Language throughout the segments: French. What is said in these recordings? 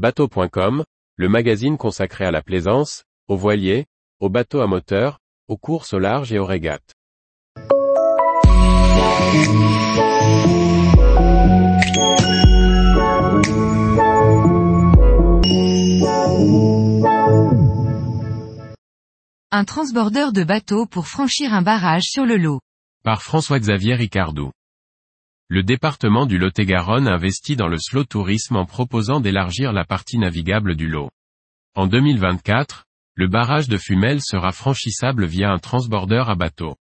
Bateau.com, le magazine consacré à la plaisance, aux voiliers, aux bateaux à moteur, aux courses au large et aux régates. Un transbordeur de bateau pour franchir un barrage sur le lot. Par François-Xavier Ricardou. Le département du Lot-et-Garonne investit dans le slow tourisme en proposant d'élargir la partie navigable du lot. En 2024, le barrage de Fumel sera franchissable via un transbordeur à bateau.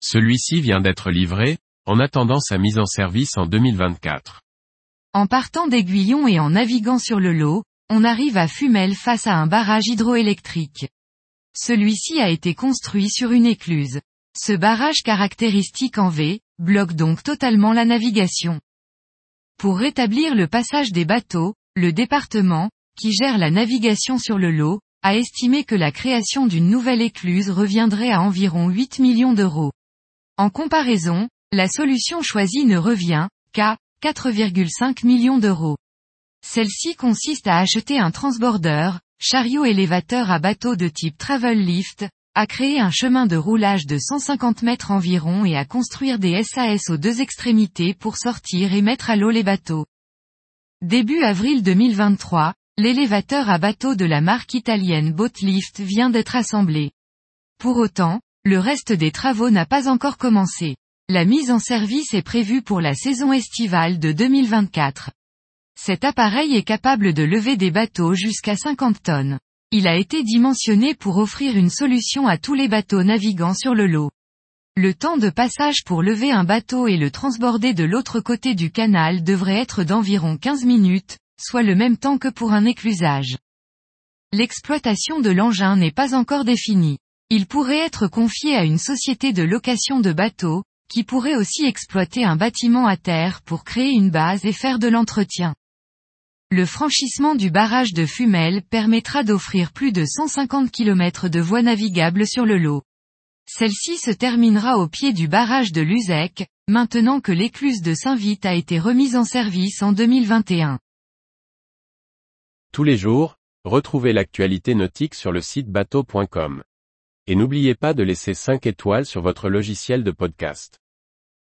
Celui-ci vient d'être livré, en attendant sa mise en service en 2024. En partant d'Aiguillon et en naviguant sur le lot, on arrive à Fumel face à un barrage hydroélectrique. Celui-ci a été construit sur une écluse. Ce barrage caractéristique en V, bloque donc totalement la navigation. Pour rétablir le passage des bateaux, le département, qui gère la navigation sur le lot, a estimé que la création d'une nouvelle écluse reviendrait à environ 8 millions d'euros. En comparaison, la solution choisie ne revient qu'à 4,5 millions d'euros. Celle-ci consiste à acheter un transborder, chariot élévateur à bateau de type travel lift, à créer un chemin de roulage de 150 mètres environ et à construire des SAS aux deux extrémités pour sortir et mettre à l'eau les bateaux. Début avril 2023, l'élévateur à bateau de la marque italienne Boatlift vient d'être assemblé. Pour autant, le reste des travaux n'a pas encore commencé. La mise en service est prévue pour la saison estivale de 2024. Cet appareil est capable de lever des bateaux jusqu'à 50 tonnes. Il a été dimensionné pour offrir une solution à tous les bateaux naviguant sur le lot. Le temps de passage pour lever un bateau et le transborder de l'autre côté du canal devrait être d'environ 15 minutes, soit le même temps que pour un éclusage. L'exploitation de l'engin n'est pas encore définie. Il pourrait être confié à une société de location de bateaux, qui pourrait aussi exploiter un bâtiment à terre pour créer une base et faire de l'entretien. Le franchissement du barrage de Fumel permettra d'offrir plus de 150 km de voies navigables sur le lot. Celle-ci se terminera au pied du barrage de Luzec, maintenant que l'écluse de Saint-Vite a été remise en service en 2021. Tous les jours, retrouvez l'actualité nautique sur le site bateau.com. Et n'oubliez pas de laisser 5 étoiles sur votre logiciel de podcast.